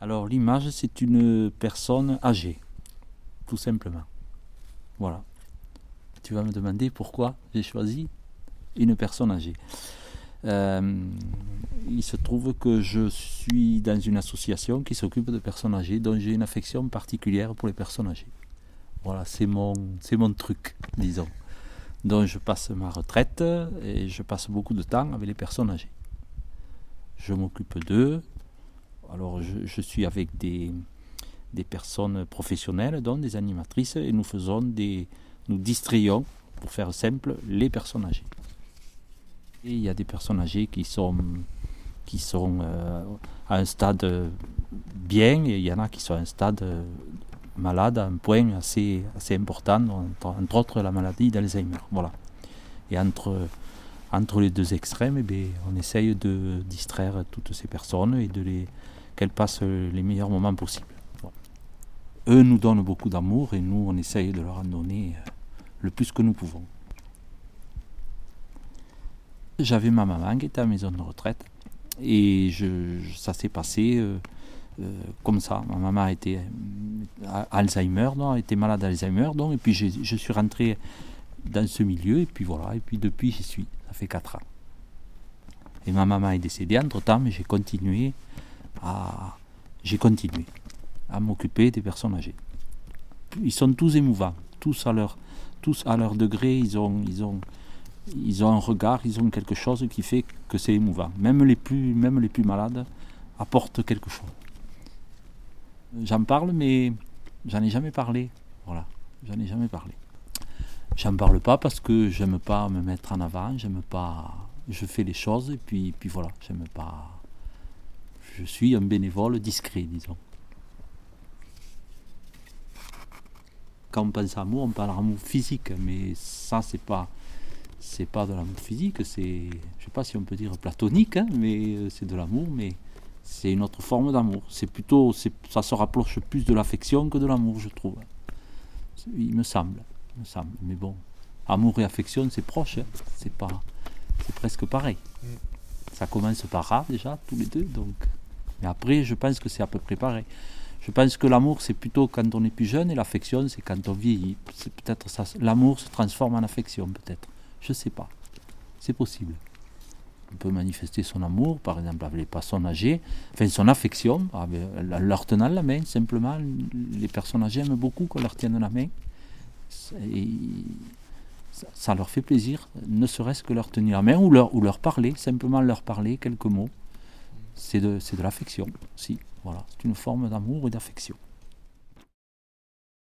Alors l'image, c'est une personne âgée, tout simplement. Voilà. Tu vas me demander pourquoi j'ai choisi une personne âgée. Euh, il se trouve que je suis dans une association qui s'occupe de personnes âgées, dont j'ai une affection particulière pour les personnes âgées. Voilà, c'est mon, c'est mon truc, disons. Donc je passe ma retraite et je passe beaucoup de temps avec les personnes âgées. Je m'occupe d'eux. Alors je, suis avec des, personnes professionnelles, dont des animatrices, et nous faisons des, nous distrayons, pour faire simple, les personnes âgées. Et il y a des personnes âgées qui sont, qui sont euh, à un stade bien et il y en a qui sont à un stade malade à un point assez, important, entre, autres la maladie d'Alzheimer. Voilà. Et entre, entre les deux extrêmes, eh on essaye de distraire toutes ces personnes et de les qu'elles passent les meilleurs moments possibles. Eux nous donnent beaucoup d'amour et nous, on essaye de leur en donner euh, le plus que nous pouvons. J'avais ma maman qui était à la maison de retraite et je, ça s'est passé euh, euh, comme ça. Ma maman était euh, Alzheimer, non, était malade d'Alzheimer, donc, et puis je suis rentré dans ce milieu, et puis voilà, et puis depuis j'y suis, ça fait 4 ans. Et ma maman est décédée entre temps, mais j'ai continué à, j'ai continué à m'occuper des personnes âgées. Ils sont tous émouvants, tous à leur, tous à leur degré, ils ont, ils ont, ils ont un regard, ils ont quelque chose qui fait que c'est émouvant. Même les plus, même les plus malades apportent quelque chose. J'en parle, mais j'en ai jamais parlé. Voilà, j'en ai jamais parlé. J'en parle pas parce que j'aime pas me mettre en avant, j'aime pas. Je fais les choses et puis, puis voilà, j'aime pas. Je suis un bénévole discret, disons. Quand on pense à amour, on parle d'amour physique, mais ça, c'est pas. C'est pas de l'amour physique, c'est. Je sais pas si on peut dire platonique, hein, mais euh, c'est de l'amour, mais c'est une autre forme d'amour. C'est plutôt, ça se rapproche plus de l'affection que de l'amour, je trouve. Il me semble, me semble. Mais bon, amour et affection, c'est proche. Hein. C'est pas, c'est presque pareil. Mm. Ça commence par A déjà, tous les deux. Donc, mais après, je pense que c'est à peu près pareil. Je pense que l'amour, c'est plutôt quand on est plus jeune, et l'affection, c'est quand on vieillit. C'est peut-être ça. L'amour se transforme en affection, peut-être. Je sais pas. C'est possible. On peut manifester son amour, par exemple avec les personnes âgées, enfin son affection, en leur tenant la main, simplement. Les personnes âgées aiment beaucoup qu'on leur tienne la main. Et ça, leur fait plaisir, ne serait-ce que leur tenir la main ou leur, ou leur parler, simplement leur parler quelques mots. C'est de, de l'affection, si. Voilà, c'est une forme d'amour et d'affection.